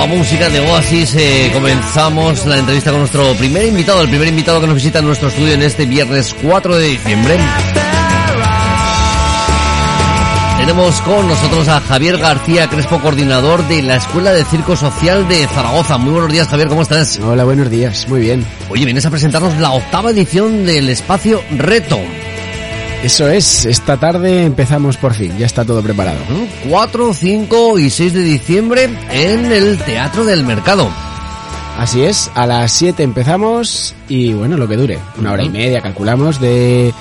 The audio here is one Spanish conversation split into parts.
la música de Oasis eh, comenzamos la entrevista con nuestro primer invitado, el primer invitado que nos visita en nuestro estudio en este viernes 4 de diciembre. Tenemos con nosotros a Javier García Crespo, coordinador de la Escuela de Circo Social de Zaragoza. Muy buenos días, Javier, ¿cómo estás? Hola, buenos días, muy bien. Oye, vienes a presentarnos la octava edición del espacio Reto. Eso es, esta tarde empezamos por fin, ya está todo preparado. 4, 5 y 6 de diciembre en el Teatro del Mercado. Así es, a las 7 empezamos y bueno, lo que dure, una hora y media calculamos de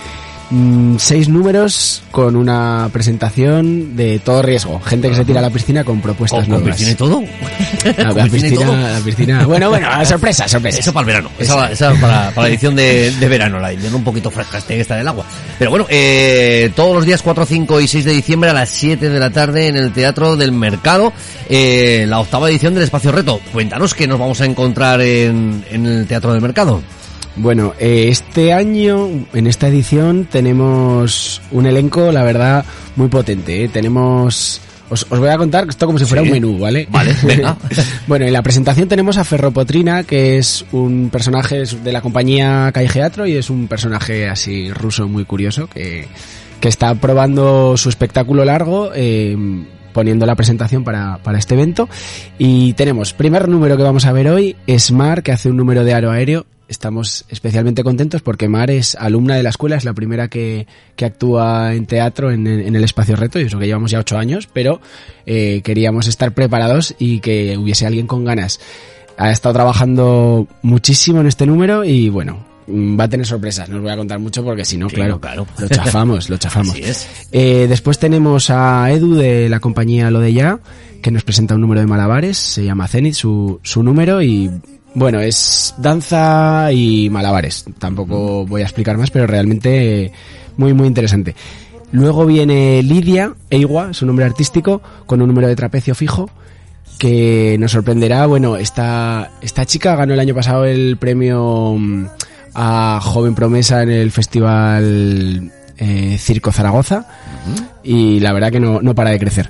Mm, seis números con una presentación de todo riesgo. Gente que se tira a la piscina con propuestas ¿Con nuevas. piscina y todo? La, piscina, la piscina. Bueno, bueno, sorpresa, sorpresa. Eso para el verano. Esa, esa para, para, la edición de, de, verano, la edición un poquito fresca, este que está en el agua. Pero bueno, eh, todos los días 4, 5 y 6 de diciembre a las 7 de la tarde en el Teatro del Mercado, eh, la octava edición del Espacio Reto. Cuéntanos qué nos vamos a encontrar en, en el Teatro del Mercado. Bueno, eh, este año, en esta edición, tenemos un elenco, la verdad, muy potente. ¿eh? Tenemos... Os, os, voy a contar esto como si fuera sí. un menú, ¿vale? Vale, venga. bueno, en la presentación tenemos a Ferropotrina, que es un personaje de la compañía Teatro y es un personaje así ruso muy curioso que, que está probando su espectáculo largo. Eh, poniendo la presentación para, para este evento y tenemos primer número que vamos a ver hoy es Mar que hace un número de aro aéreo estamos especialmente contentos porque Mar es alumna de la escuela, es la primera que, que actúa en teatro en, en, el espacio reto, y eso que llevamos ya ocho años, pero eh, queríamos estar preparados y que hubiese alguien con ganas. Ha estado trabajando muchísimo en este número y bueno, va a tener sorpresas, no os voy a contar mucho porque si no, claro, claro. lo chafamos, lo chafamos. Así es. Eh, después tenemos a Edu de la compañía Lo de Ya, que nos presenta un número de malabares, se llama Zenith, su, su número y bueno, es danza y malabares. Tampoco voy a explicar más, pero realmente muy, muy interesante. Luego viene Lidia Eiwa, su nombre artístico, con un número de trapecio fijo que nos sorprenderá. Bueno, esta, esta chica ganó el año pasado el premio mm, a Joven Promesa en el Festival eh, Circo Zaragoza y la verdad que no, no para de crecer.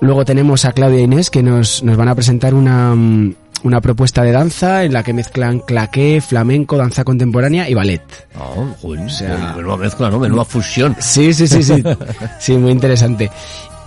Luego tenemos a Claudia e Inés que nos, nos van a presentar una, mm, una propuesta de danza en la que mezclan claqué, flamenco, danza contemporánea y ballet. Oh, joder, O sea- menuda mezcla, ¿no? Menuda fusión. Sí, sí, sí, sí. Sí, muy interesante.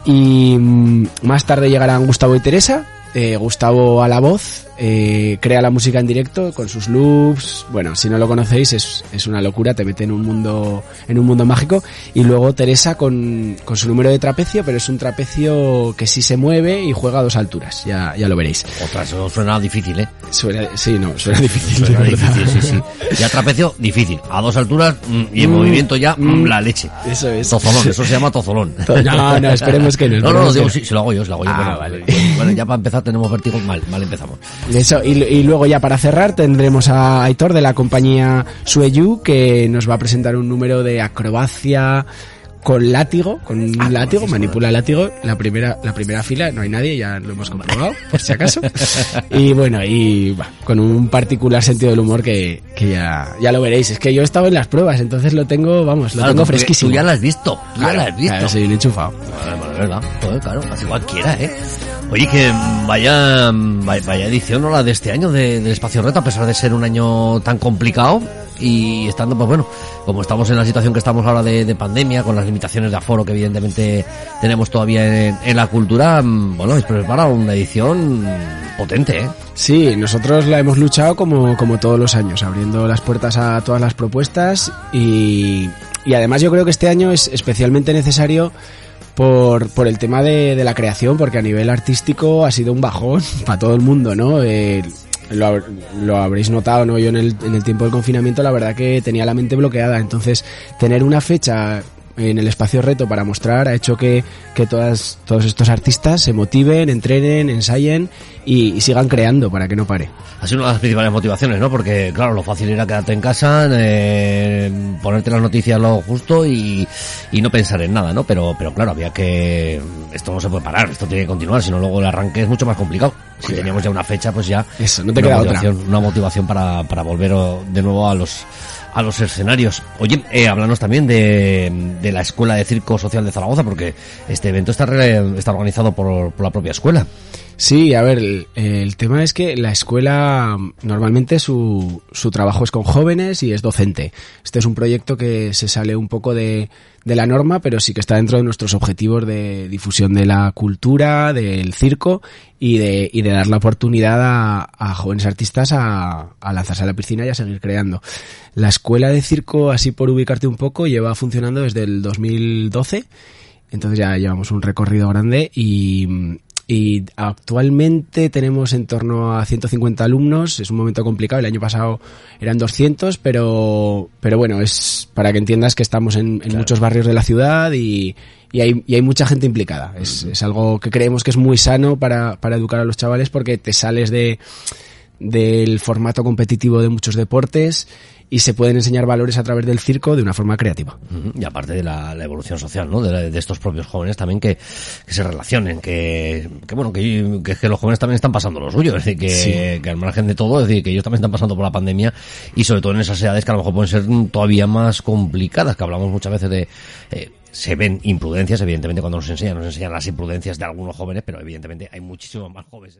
Y mm, más tarde llegarán Gustavo y Teresa. Eh, Gustavo a la voz, eh, crea la música en directo con sus loops. Bueno, si no lo conocéis es, es una locura, te mete en un mundo en un mundo mágico. Y luego Teresa con, con su número de trapecio, pero es un trapecio que sí se mueve y juega a dos alturas. Ya, ya lo veréis. Otra, eso suena difícil, ¿eh? Suena, sí, no, suena difícil. Suena difícil, sí, sí. Ya trapecio, difícil. A dos alturas mm, y en Mm, movimiento ya, mm, mm. la leche. Eso es. Tozolón, eso se llama tozolón. No, no, esperemos que no. No, no, que digo, no. sí, se lo hago yo, se lo hago yo. Ah, bueno, vale. bueno, ya para empezar tenemos vértigo, mal, mal empezamos. Eso, y, y luego ya para cerrar tendremos a Aitor de la compañía Sueyu que nos va a presentar un número de acrobacia con látigo, con un Ah, látigo, manipula látigo, la primera, la primera fila, no hay nadie, ya lo hemos comprobado, por si acaso. Y bueno, y bah, con un particular sentido del humor que, que ya, ya lo veréis. Es que yo he estado en las pruebas, entonces lo tengo, vamos, lo Claro, tengo fresquísimo. Tú ya la has visto, tú ya la has visto. claro, soy un enchufado. Joder, claro, así cualquiera, ¿eh? Oye, que vaya, vaya, vaya edición, ¿no? La de este año de- del Espacio Reto, a pesar de ser un año tan complicado y estando, pues bueno, como estamos en la situación que estamos ahora de, de pandemia, con las limitaciones de aforo que evidentemente tenemos todavía en, la cultura, mm, bueno, es preparar una edición potente, ¿eh? Sí, nosotros la hemos luchado como, como todos los años, abriendo las puertas a todas las propuestas y, y además yo creo que este año es especialmente necesario por, por el tema de, de la creación, porque a nivel artístico ha sido un bajón para todo el mundo, ¿no? Eh, lo, lo habréis notado, ¿no? Yo en el, en el tiempo del confinamiento la verdad que tenía la mente bloqueada, entonces tener una fecha en el espacio reto para mostrar ha hecho que, que todas, todos estos artistas se motiven, entrenen, ensayen y, y sigan creando para que no pare. Ha sido una de las principales motivaciones, ¿no? Porque, claro, lo fácil era quedarte en casa, eh, ponerte las noticias lo justo y, y no pensar en nada, ¿no? Pero, pero claro, había que... Esto no se puede parar, esto tiene que continuar, si no luego el arranque es mucho más complicado. Si teníamos ya una fecha, pues ya... Eso, no te una queda otra. Una motivación para, para volver de nuevo a los a los escenarios. Oye, eh, háblanos también de, de la Escuela de Circo Social de Zaragoza, porque este evento está, re- está organizado por, por la propia escuela. Sí, a ver, el, tema es que la escuela normalmente su, su trabajo es con jóvenes y es docente. Este es un proyecto que se sale un poco de, de la norma, pero sí que está dentro de nuestros objetivos de difusión de la cultura, del circo y de, y de dar la oportunidad a, a jóvenes artistas a, a, lanzarse a la piscina y a seguir creando. La escuela de circo, así por ubicarte un poco, lleva funcionando desde el 2012. Entonces ya llevamos un recorrido grande y, y actualmente tenemos en torno a 150 alumnos, es un momento complicado, el año pasado eran 200, pero, pero bueno, es para que entiendas que estamos en, en claro. muchos barrios de la ciudad y, y, hay, y hay mucha gente implicada. Es, es algo que creemos que es muy sano para, para educar a los chavales porque te sales de del formato competitivo de muchos deportes y se pueden enseñar valores a través del circo de una forma creativa. Y aparte de la, la evolución social, ¿no? De, la, de, estos propios jóvenes también que, que se relacionen, que, que bueno, que, que, que, los jóvenes también están pasando lo suyo, es decir, que, sí. que al margen de todo, es decir, que ellos también están pasando por la pandemia y sobre todo en esas edades que a lo mejor pueden ser todavía más complicadas, que hablamos muchas veces de, eh, se ven imprudencias, evidentemente cuando nos enseñan, nos enseñan las imprudencias de algunos jóvenes, pero evidentemente hay muchísimos más jóvenes.